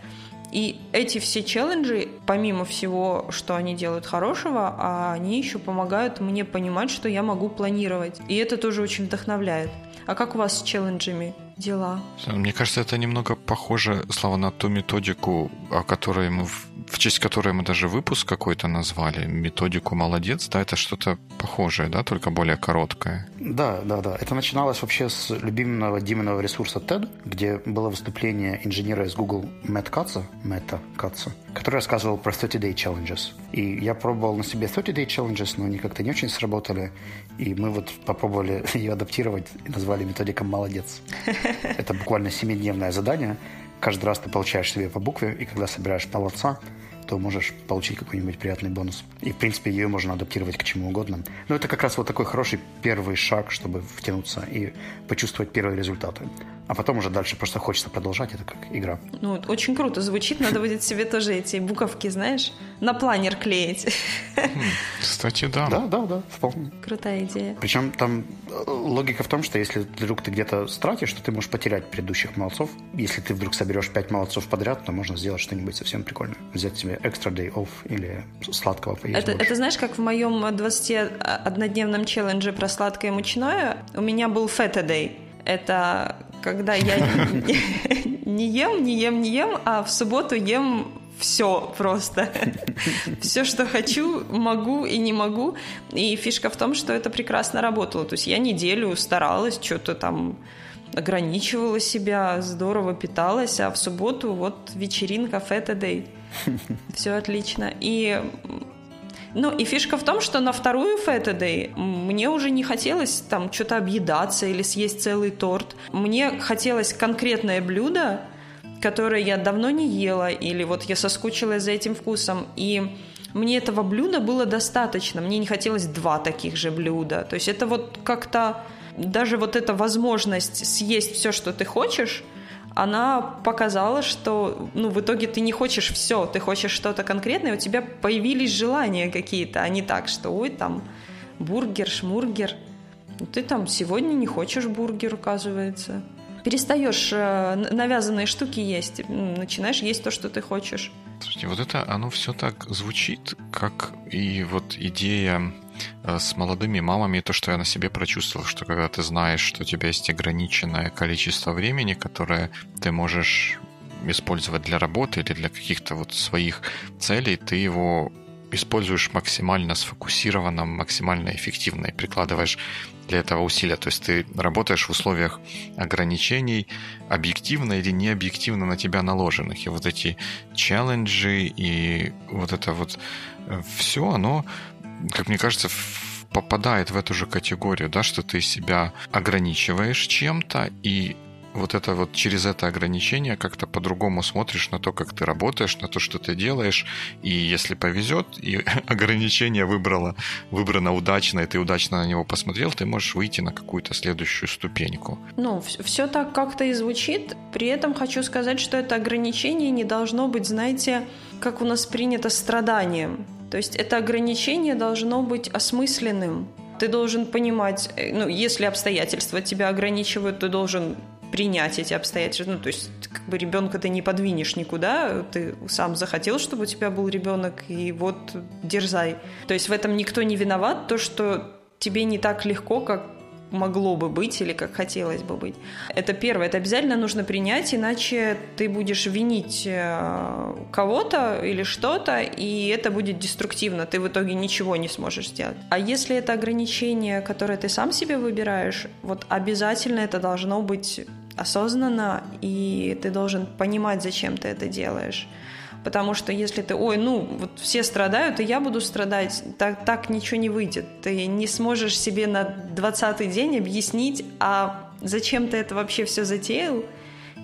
S3: И эти все челленджи, помимо всего, что они делают хорошего, а они еще помогают мне понимать, что я могу планировать. И это тоже очень вдохновляет. А как у вас с челленджами дела?
S1: Мне кажется, это немного похоже, Слава, на ту методику, о которой мы честь которой мы даже выпуск какой-то назвали, методику «Молодец», да, это что-то похожее, да, только более короткое.
S2: Да, да, да. Это начиналось вообще с любимого Диминого ресурса TED, где было выступление инженера из Google Мэтт Катца, Мэтта Катца, который рассказывал про 30-day challenges. И я пробовал на себе 30-day challenges, но они как-то не очень сработали. И мы вот попробовали ее адаптировать и назвали методиком «Молодец». Это буквально семидневное задание. Каждый раз ты получаешь себе по букве, и когда собираешь молодца, то можешь получить какой-нибудь приятный бонус. И, в принципе, ее можно адаптировать к чему угодно. Но это как раз вот такой хороший первый шаг, чтобы втянуться и почувствовать первые результаты. А потом уже дальше просто хочется продолжать, это как игра.
S3: Ну, очень круто звучит, надо будет себе тоже эти буковки, знаешь, на планер клеить.
S1: Кстати, да.
S2: Да, да, да, вполне.
S3: Крутая идея.
S2: Причем там э, логика в том, что если вдруг ты где-то стратишь, то ты можешь потерять предыдущих молодцов. Если ты вдруг соберешь пять молодцов подряд, то можно сделать что-нибудь совсем прикольное. Взять себе extra day off или сладкого поесть
S3: это, это знаешь, как в моем 21-дневном челлендже про сладкое и мучное, у меня был feta day. Это когда я не ем, не ем, не ем, а в субботу ем все просто. все, что хочу, могу и не могу. И фишка в том, что это прекрасно работало. То есть я неделю старалась, что-то там ограничивала себя, здорово питалась, а в субботу вот вечеринка Day. Все отлично. И ну, и фишка в том, что на вторую Feta Day мне уже не хотелось там что-то объедаться или съесть целый торт. Мне хотелось конкретное блюдо, которое я давно не ела, или вот я соскучилась за этим вкусом. И мне этого блюда было достаточно. Мне не хотелось два таких же блюда. То есть это вот как-то даже вот эта возможность съесть все, что ты хочешь, она показала, что ну, в итоге ты не хочешь все, ты хочешь что-то конкретное, у тебя появились желания какие-то, а не так, что ой, там бургер, шмургер. Ну, ты там сегодня не хочешь бургер, оказывается. Перестаешь э, навязанные штуки есть, начинаешь есть то, что ты хочешь.
S1: Слушайте, вот это, оно все так звучит, как и вот идея с молодыми мамами то, что я на себе прочувствовал, что когда ты знаешь, что у тебя есть ограниченное количество времени, которое ты можешь использовать для работы или для каких-то вот своих целей, ты его используешь максимально сфокусированно, максимально эффективно и прикладываешь для этого усилия. То есть ты работаешь в условиях ограничений, объективно или не объективно на тебя наложенных. И вот эти челленджи и вот это вот э, все, оно как мне кажется, попадает в эту же категорию, да, что ты себя ограничиваешь чем-то и вот это вот через это ограничение как-то по-другому смотришь на то, как ты работаешь, на то, что ты делаешь, и если повезет, и ограничение выбрало, выбрано удачно, и ты удачно на него посмотрел, ты можешь выйти на какую-то следующую ступеньку.
S3: Ну, все так как-то и звучит, при этом хочу сказать, что это ограничение не должно быть, знаете, как у нас принято страданием. То есть это ограничение должно быть осмысленным. Ты должен понимать, э, ну, если обстоятельства тебя ограничивают, ты должен принять эти обстоятельства. Ну, то есть, как бы ребенка ты не подвинешь никуда, ты сам захотел, чтобы у тебя был ребенок, и вот дерзай. То есть в этом никто не виноват, то, что тебе не так легко, как могло бы быть или как хотелось бы быть. Это первое, это обязательно нужно принять, иначе ты будешь винить э, кого-то или что-то, и это будет деструктивно, ты в итоге ничего не сможешь сделать. А если это ограничение, которое ты сам себе выбираешь, вот обязательно это должно быть осознанно, и ты должен понимать, зачем ты это делаешь. Потому что если ты, ой, ну, вот все страдают, и я буду страдать, так, так ничего не выйдет. Ты не сможешь себе на 20-й день объяснить, а зачем ты это вообще все затеял,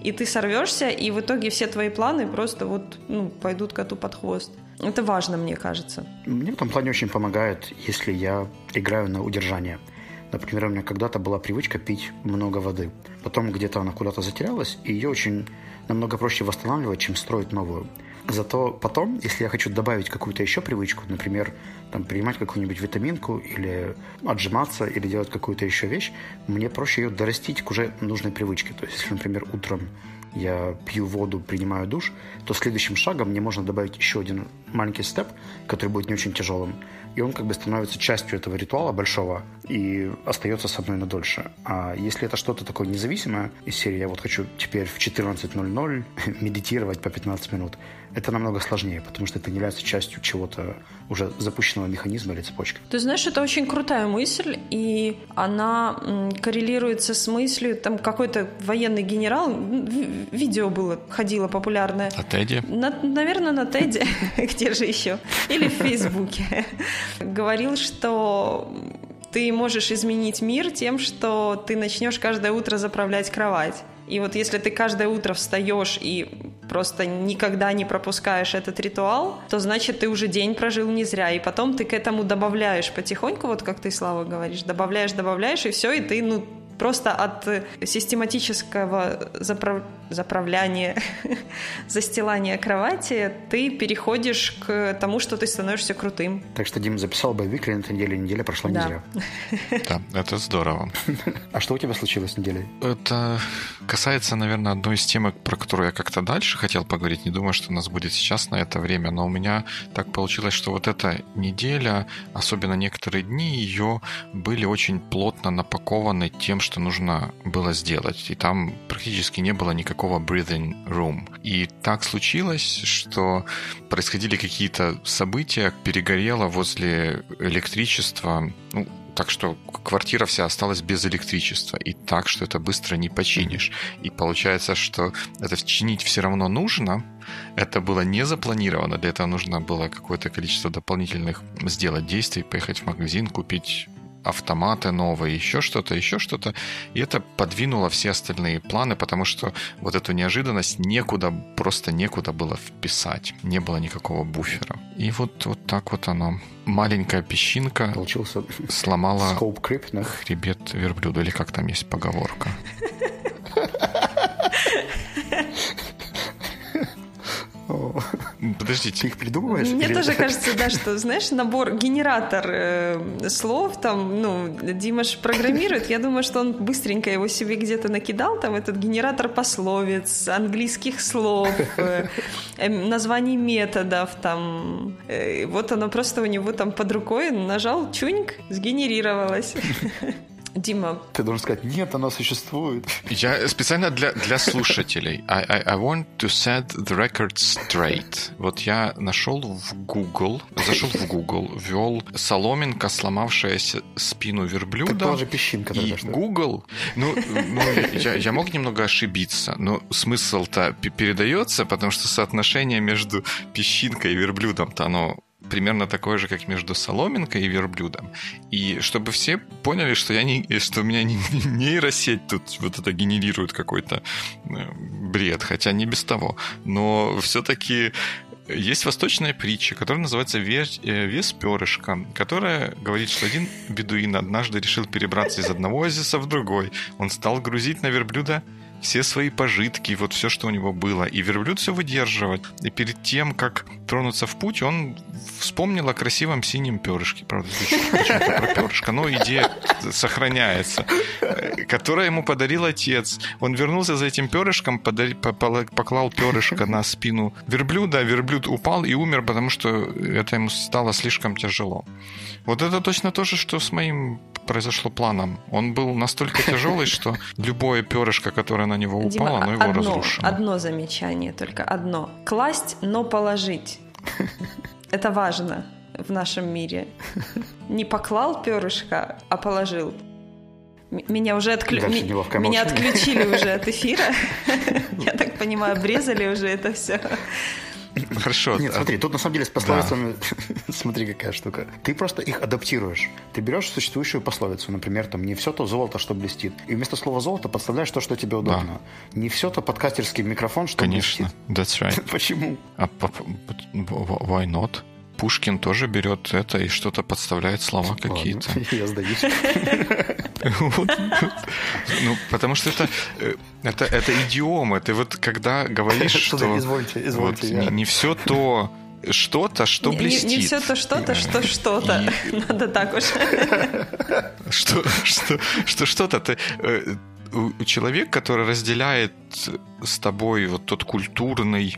S3: и ты сорвешься, и в итоге все твои планы просто вот ну, пойдут коту под хвост. Это важно, мне кажется.
S2: Мне в этом плане очень помогает, если я играю на удержание. Например, у меня когда-то была привычка пить много воды. Потом где-то она куда-то затерялась, и ее очень намного проще восстанавливать, чем строить новую. Зато потом, если я хочу добавить какую-то еще привычку, например, там, принимать какую-нибудь витаминку или отжиматься, или делать какую-то еще вещь, мне проще ее дорастить к уже нужной привычке. То есть, если, например, утром я пью воду, принимаю душ, то следующим шагом мне можно добавить еще один маленький степ, который будет не очень тяжелым и он как бы становится частью этого ритуала большого и остается со мной надольше. А если это что-то такое независимое из серии «Я вот хочу теперь в 14.00 медитировать по 15 минут», это намного сложнее, потому что это не является частью чего-то уже запущенного механизма или цепочки.
S3: Ты знаешь, это очень крутая мысль, и она коррелируется с мыслью, там какой-то военный генерал, видео было, ходило популярное.
S1: На Теди?
S3: На, наверное, на Теди, где же еще? Или в Фейсбуке. Говорил, что ты можешь изменить мир тем, что ты начнешь каждое утро заправлять кровать. И вот если ты каждое утро встаешь и просто никогда не пропускаешь этот ритуал, то значит ты уже день прожил не зря. И потом ты к этому добавляешь потихоньку, вот как ты, Слава, говоришь, добавляешь, добавляешь, и все, и ты, ну, просто от систематического заправ заправляние, застилание кровати, ты переходишь к тому, что ты становишься крутым.
S2: Так что Дим записал боевик на этой неделе, неделя прошла да. не зря.
S1: Да, это здорово.
S2: А что у тебя случилось неделей?
S1: Это касается, наверное, одной из тем, про которую я как-то дальше хотел поговорить. Не думаю, что у нас будет сейчас на это время, но у меня так получилось, что вот эта неделя, особенно некоторые дни ее были очень плотно напакованы тем, что нужно было сделать. И там практически не было никакого breathing room. И так случилось, что происходили какие-то события, перегорело возле электричества, ну, так что квартира вся осталась без электричества. И так, что это быстро не починишь. И получается, что это чинить все равно нужно. Это было не запланировано. Для этого нужно было какое-то количество дополнительных сделать действий, поехать в магазин, купить автоматы новые, еще что-то, еще что-то. И это подвинуло все остальные планы, потому что вот эту неожиданность некуда, просто некуда было вписать. Не было никакого буфера. И вот, вот так вот оно. Маленькая песчинка
S2: Получился
S1: сломала creep, да? хребет верблюда, или как там есть поговорка. Подождите.
S2: Ты их придумываешь?
S3: Мне тоже кажется, да, что, знаешь, набор, генератор э, слов, там, ну, Димаш программирует, я думаю, что он быстренько его себе где-то накидал, там, этот генератор пословиц, английских слов, э, э, названий методов, там, э, вот оно просто у него там под рукой, нажал чуньк, сгенерировалось. Дима.
S2: Ты должен сказать, нет, она существует.
S1: Я специально для, для слушателей. I, I, I want to set the record straight. Вот я нашел в Google, зашел в Google, ввел соломинка, сломавшаяся спину верблюда.
S2: Это тоже песчинка.
S1: И что? Google, ну, ну я, я мог немного ошибиться, но смысл-то передается, потому что соотношение между песчинкой и верблюдом-то оно примерно такое же, как между соломинкой и верблюдом. И чтобы все поняли, что, я не, что у меня не, нейросеть тут вот это генерирует какой-то э, бред, хотя не без того. Но все-таки есть восточная притча, которая называется «Вес, э, вес перышка», которая говорит, что один бедуин однажды решил перебраться из одного оазиса в другой. Он стал грузить на верблюда все свои пожитки, вот все, что у него было. И верблюд все выдерживать. И перед тем, как тронуться в путь, он вспомнил о красивом синем перышке. Правда, про перышко, но идея сохраняется. Которое ему подарил отец. Он вернулся за этим перышком, подари, поклал перышко на спину верблюда. Верблюд упал и умер, потому что это ему стало слишком тяжело. Вот это точно то же, что с моим произошло планом. Он был настолько тяжелый, что любое перышко, которое на него упало, Дима, оно его
S3: одно,
S1: разрушило.
S3: Одно замечание, только одно. Класть, но положить. Это важно в нашем мире. Не поклал перышко, а положил. Меня уже отклю... Меня отключили уже от эфира. Я так понимаю, обрезали уже это все.
S1: Хорошо.
S2: Нет, смотри, тут на самом деле с пословицами, да. смотри, какая штука. Ты просто их адаптируешь. Ты берешь существующую пословицу, например, там, не все то золото, что блестит. И вместо слова золото подставляешь то, что тебе удобно. Да. Не все то подкастерский микрофон, что
S1: Конечно,
S2: блестит.
S1: that's right.
S2: Почему?
S1: А why not? Пушкин тоже берет это и что-то подставляет слова какие-то.
S2: Я сдаюсь.
S1: Ну, потому что это, э, это, это идиомы. Ты вот когда говоришь, что...
S2: Извольте, извольте.
S1: Вот, не, не все то, что-то, что блестит.
S3: Не, не все то что-то, что что-то. И... Надо так уж.
S1: Что, что, что что-то. Ты, э, человек, который разделяет с тобой вот тот культурный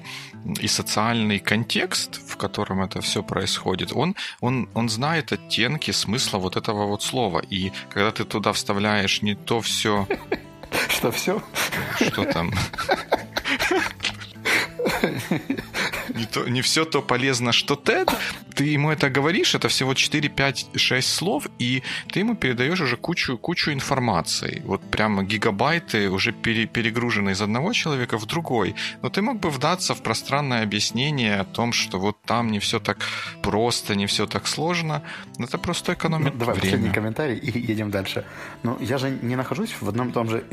S1: и социальный контекст, в котором это все происходит, он, он, он знает оттенки смысла вот этого вот слова. И когда ты туда вставляешь не то все...
S2: Что все?
S1: Что там? не, то, не все то полезно, что Тед. Ты ему это говоришь, это всего 4, 5, 6 слов, и ты ему передаешь уже кучу, кучу информации. Вот прямо гигабайты уже пере, перегружены из одного человека в другой. Но ты мог бы вдаться в пространное объяснение о том, что вот там не все так просто, не все так сложно. Это просто экономит
S2: ну, давай,
S1: время.
S2: последний комментарий и едем дальше. Ну, я же не нахожусь в одном и том же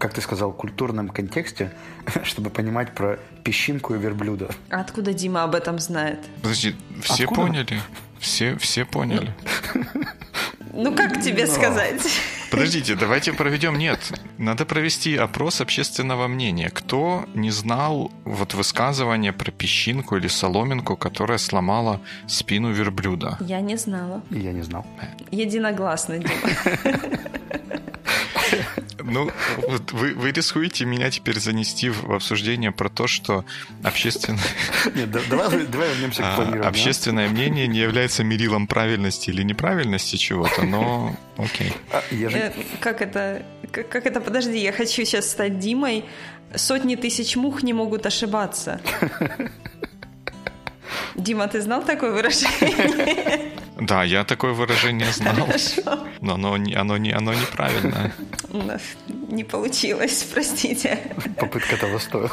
S2: как ты сказал, культурном контексте, чтобы понимать про песчинку и верблюда.
S3: А откуда Дима об этом знает?
S1: Подожди, все откуда? поняли? Все, все поняли.
S3: Ну, как тебе Но... сказать?
S1: Подождите, давайте проведем. Нет, надо провести опрос общественного мнения. Кто не знал вот высказывание про песчинку или соломинку, которая сломала спину верблюда?
S3: Я не знала.
S2: Я не знал.
S3: Единогласно, Дима.
S1: Ну, вот вы, вы рискуете меня теперь занести в обсуждение про то, что общественное...
S2: Нет, давай, давай вернемся к а, планированию.
S1: Общественное мнение не является мерилом правильности или неправильности чего-то, но окей.
S3: А, э, как это... Как это... Подожди, я хочу сейчас стать Димой. Сотни тысяч мух не могут ошибаться. Дима, ты знал такое выражение?
S1: Да, я такое выражение знал. Хорошо. Но оно, оно, не, оно неправильное.
S3: Не получилось, простите.
S2: Попытка того стоила.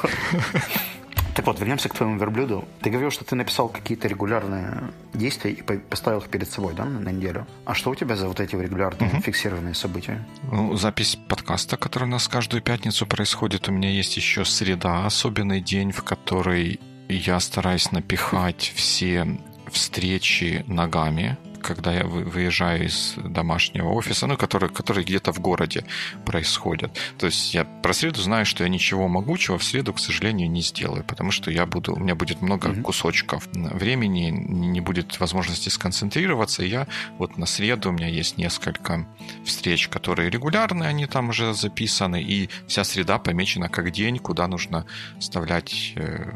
S2: Так вот, вернемся к твоему верблюду. Ты говорил, что ты написал какие-то регулярные действия и поставил их перед собой, да, на неделю. А что у тебя за вот эти регулярные угу. фиксированные события?
S1: Ну, запись подкаста, который у нас каждую пятницу происходит. У меня есть еще среда, особенный день, в который я стараюсь напихать все встречи ногами, когда я выезжаю из домашнего офиса, ну, который, который где-то в городе происходит. То есть я про среду знаю, что я ничего могучего в среду, к сожалению, не сделаю, потому что я буду, у меня будет много mm-hmm. кусочков времени, не будет возможности сконцентрироваться. И я вот на среду у меня есть несколько встреч, которые регулярные, они там уже записаны, и вся среда помечена как день, куда нужно вставлять э,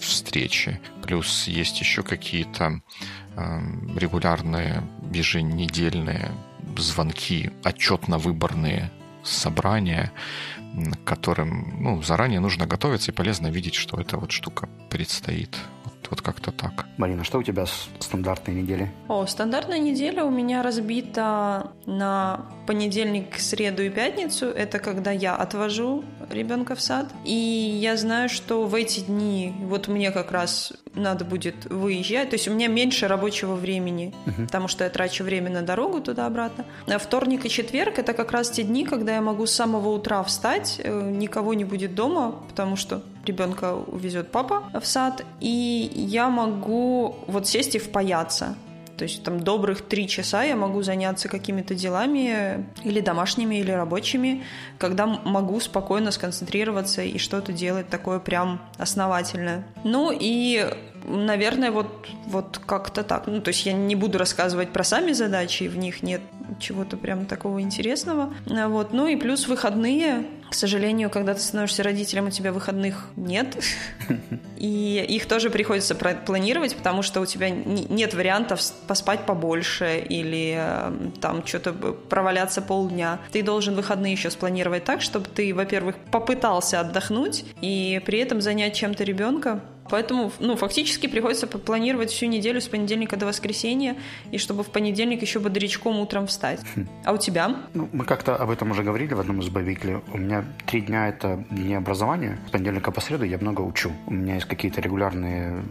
S1: встречи. Плюс есть еще какие-то регулярные еженедельные звонки, отчетно-выборные собрания, к которым ну, заранее нужно готовиться и полезно видеть, что эта вот штука предстоит. Вот, вот как-то так.
S2: Марина, что у тебя с стандартной недели?
S3: О, стандартная неделя у меня разбита на понедельник, среду и пятницу. Это когда я отвожу ребенка в сад. И я знаю, что в эти дни, вот мне как раз надо будет выезжать. То есть у меня меньше рабочего времени, угу. потому что я трачу время на дорогу туда-обратно. А вторник и четверг – это как раз те дни, когда я могу с самого утра встать, э, никого не будет дома, потому что ребенка увезет папа в сад, и я могу вот сесть и впаяться. То есть там добрых три часа я могу заняться какими-то делами или домашними, или рабочими, когда могу спокойно сконцентрироваться и что-то делать такое прям основательное. Ну и наверное, вот, вот как-то так. Ну, то есть я не буду рассказывать про сами задачи, в них нет чего-то прям такого интересного. Вот. Ну и плюс выходные. К сожалению, когда ты становишься родителем, у тебя выходных нет. И их тоже приходится планировать, потому что у тебя нет вариантов поспать побольше или эм, там что-то проваляться полдня. Ты должен выходные еще спланировать так, чтобы ты, во-первых, попытался отдохнуть и при этом занять чем-то ребенка, Поэтому, ну, фактически приходится планировать всю неделю с понедельника до воскресенья, и чтобы в понедельник еще бодрячком утром встать. Хм. А у тебя?
S2: Ну, мы как-то об этом уже говорили в одном из бавикли. У меня три дня — это дни образования. С понедельника по среду я много учу. У меня есть какие-то регулярные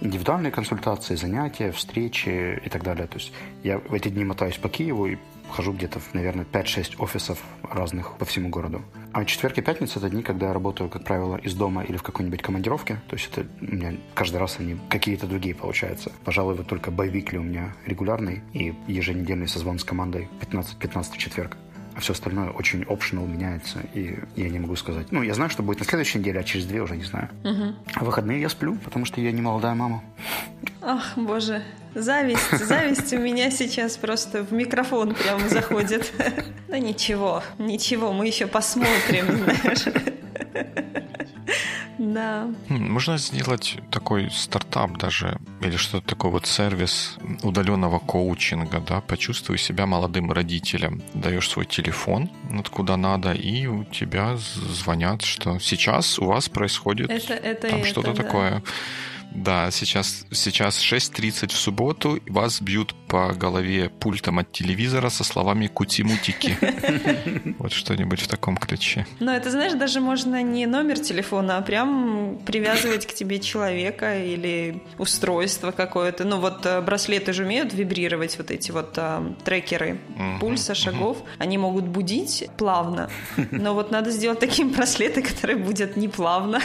S2: индивидуальные консультации, занятия, встречи и так далее. То есть я в эти дни мотаюсь по Киеву и хожу где-то наверное, 5-6 офисов разных по всему городу. А четверг и пятница – это дни, когда я работаю, как правило, из дома или в какой-нибудь командировке. То есть это у меня каждый раз они какие-то другие получаются. Пожалуй, вот только байвикли у меня регулярный и еженедельный созвон с командой 15-15 четверг а все остальное очень optional меняется, и я не могу сказать. Ну, я знаю, что будет на следующей неделе, а через две уже не знаю. Угу. А выходные я сплю, потому что я не молодая мама.
S3: Ах, боже, зависть, зависть у меня сейчас просто в микрофон прямо заходит. Ну ничего, ничего, мы еще посмотрим, знаешь. Да.
S1: Можно сделать такой стартап даже, или что-то такое вот сервис удаленного коучинга, да, почувствуй себя молодым родителем. Даешь свой телефон, вот куда надо, и у тебя звонят, что сейчас у вас происходит это, это там что-то да. такое. Да, сейчас, сейчас 6.30 в субботу, вас бьют по голове пультом от телевизора со словами «кути-мутики». Вот что-нибудь в таком ключе.
S3: Но это, знаешь, даже можно не номер телефона, а прям привязывать к тебе человека или устройство какое-то. Ну вот э, браслеты же умеют вибрировать, вот эти вот а, трекеры пульса, шагов. Они могут будить плавно, но вот надо сделать такие браслеты, которые будут не плавно,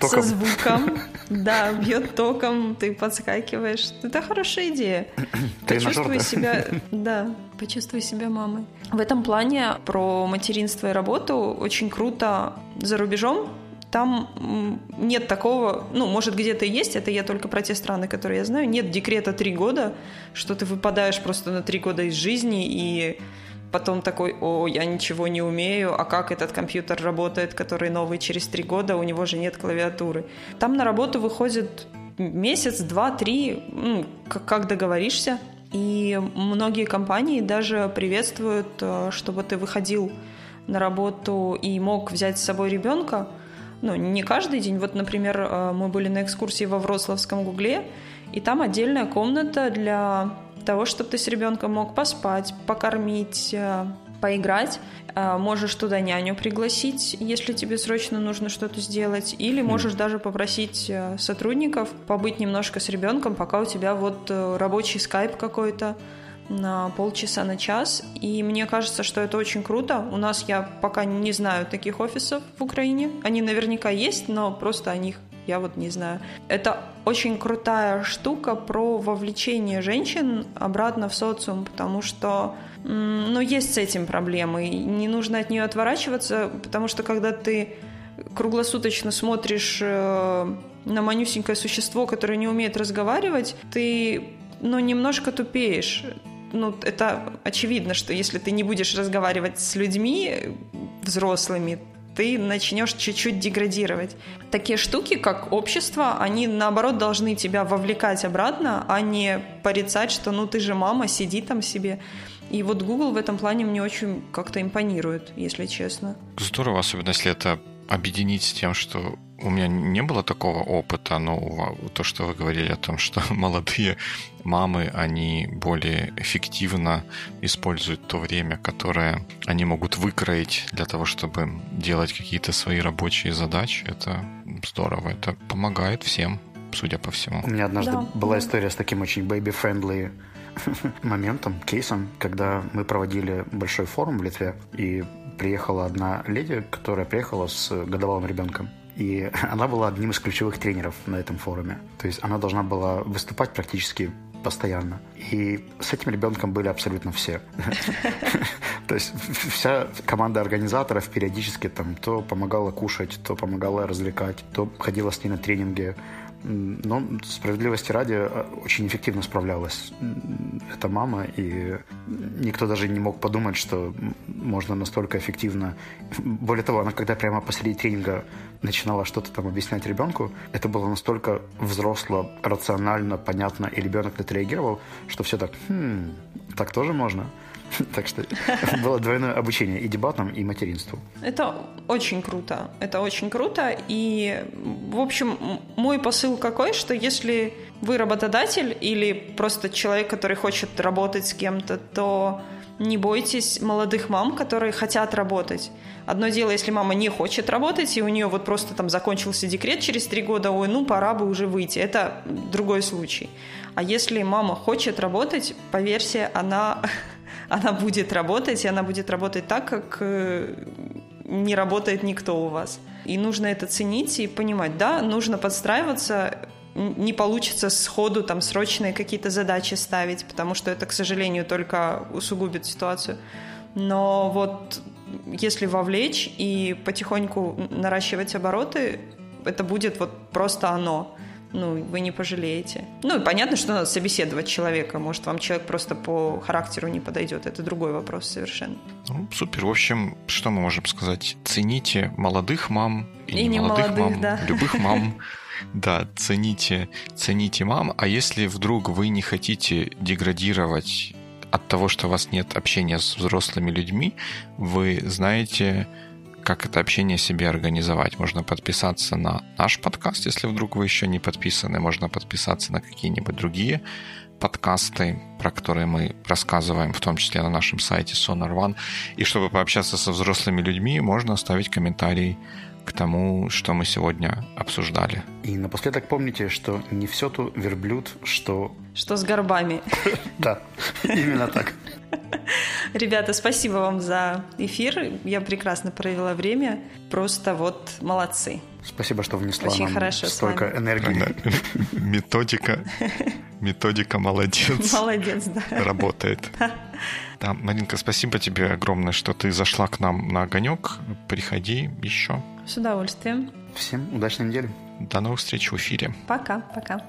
S3: со звуком. Да, бьет током, ты подскакиваешь. Это хорошая идея. Почувствуй себя, да, почувствуй себя мамой. В этом плане про материнство и работу очень круто за рубежом там нет такого, ну, может, где-то есть, это я только про те страны, которые я знаю, нет декрета три года, что ты выпадаешь просто на три года из жизни и потом такой, о, я ничего не умею, а как этот компьютер работает, который новый через три года, у него же нет клавиатуры. Там на работу выходит месяц, два, три, ну, как, договоришься. И многие компании даже приветствуют, э, чтобы ты выходил на работу и мог взять с собой ребенка. Ну, не каждый день. Вот, например, э, мы были на экскурсии во Вроцлавском Гугле, и там отдельная комната для того, чтобы ты с ребенком мог поспать, покормить, э, поиграть. А, можешь туда няню пригласить, если тебе срочно нужно что-то сделать, или можешь mm. даже попросить э, сотрудников побыть немножко с ребенком, пока у тебя вот э, рабочий скайп какой-то на полчаса, на час. И мне кажется, что это очень круто. У нас я пока не знаю таких офисов в Украине. Они наверняка есть, но просто о них я вот не знаю. Это очень крутая штука про вовлечение женщин обратно в социум, потому что ну, есть с этим проблемы. Не нужно от нее отворачиваться, потому что когда ты круглосуточно смотришь э, на манюсенькое существо, которое не умеет разговаривать, ты ну, немножко тупеешь. Ну, это очевидно, что если ты не будешь разговаривать с людьми взрослыми, ты начнешь чуть-чуть деградировать. Такие штуки, как общество, они наоборот должны тебя вовлекать обратно, а не порицать, что ну ты же мама, сиди там себе. И вот Google в этом плане мне очень как-то импонирует, если честно.
S1: Здорово, особенно если это объединить с тем, что у меня не было такого опыта, но то, что вы говорили о том, что молодые мамы, они более эффективно используют то время, которое они могут выкроить для того, чтобы делать какие-то свои рабочие задачи, это здорово, это помогает всем. судя по всему.
S2: У меня однажды
S3: Да,
S2: была история с таким очень baby-friendly моментом, кейсом, когда мы проводили большой форум в Литве, и приехала одна леди, которая приехала с годовалым ребенком. И она была одним из ключевых тренеров на этом форуме. То есть она должна была выступать практически постоянно. И с этим ребенком были абсолютно все. То есть вся команда организаторов периодически там то помогала кушать, то помогала развлекать, то ходила с ней на тренинги. Но справедливости ради э, очень эффективно справлялась эта мама, и никто даже не мог подумать, что можно настолько эффективно. Более того, она когда прямо посреди тренинга начинала что-то там объяснять ребенку, это было настолько взросло, рационально, понятно, и ребенок на это реагировал, что все так, «Хм, так тоже можно. Так что было двойное обучение и дебатам, и материнству.
S3: Это очень круто. Это очень круто. И, в общем, мой посыл какой, что если вы работодатель или просто человек, который хочет работать с кем-то, то не бойтесь молодых мам, которые хотят работать. Одно дело, если мама не хочет работать, и у нее вот просто там закончился декрет через три года, ой, ну пора бы уже выйти. Это другой случай. А если мама хочет работать, поверьте, она, она будет работать, и она будет работать так, как э, не работает никто у вас. И нужно это ценить и понимать, да, нужно подстраиваться, не получится сходу там срочные какие-то задачи ставить, потому что это, к сожалению, только усугубит ситуацию. Но вот если вовлечь и потихоньку наращивать обороты, это будет вот просто оно. Ну, вы не пожалеете. Ну, и понятно, что надо собеседовать человека. Может, вам человек просто по характеру не подойдет. Это другой вопрос совершенно.
S1: Ну, супер. В общем, что мы можем сказать? Цените молодых мам и,
S3: И
S1: не молодых, мам,
S3: да.
S1: любых мам. Да, цените, цените мам. А если вдруг вы не хотите деградировать от того, что у вас нет общения с взрослыми людьми, вы знаете, как это общение себе организовать. Можно подписаться на наш подкаст, если вдруг вы еще не подписаны. Можно подписаться на какие-нибудь другие подкасты, про которые мы рассказываем, в том числе на нашем сайте Sonar One. И чтобы пообщаться со взрослыми людьми, можно оставить комментарий к тому, что мы сегодня обсуждали.
S2: И напоследок помните, что не все тут верблюд, что...
S3: Что с горбами?
S2: Да, именно так.
S3: Ребята, спасибо вам за эфир. Я прекрасно провела время. Просто вот молодцы.
S2: Спасибо, что внесла
S3: Очень
S2: нам
S3: хорошо
S2: столько энергии.
S1: Методика, методика молодец.
S3: Молодец, да.
S1: Работает. Да, Маринка, спасибо тебе огромное, что ты зашла к нам на огонек. Приходи еще.
S3: С удовольствием.
S2: Всем удачной недели.
S1: До новых встреч в эфире.
S3: Пока, пока.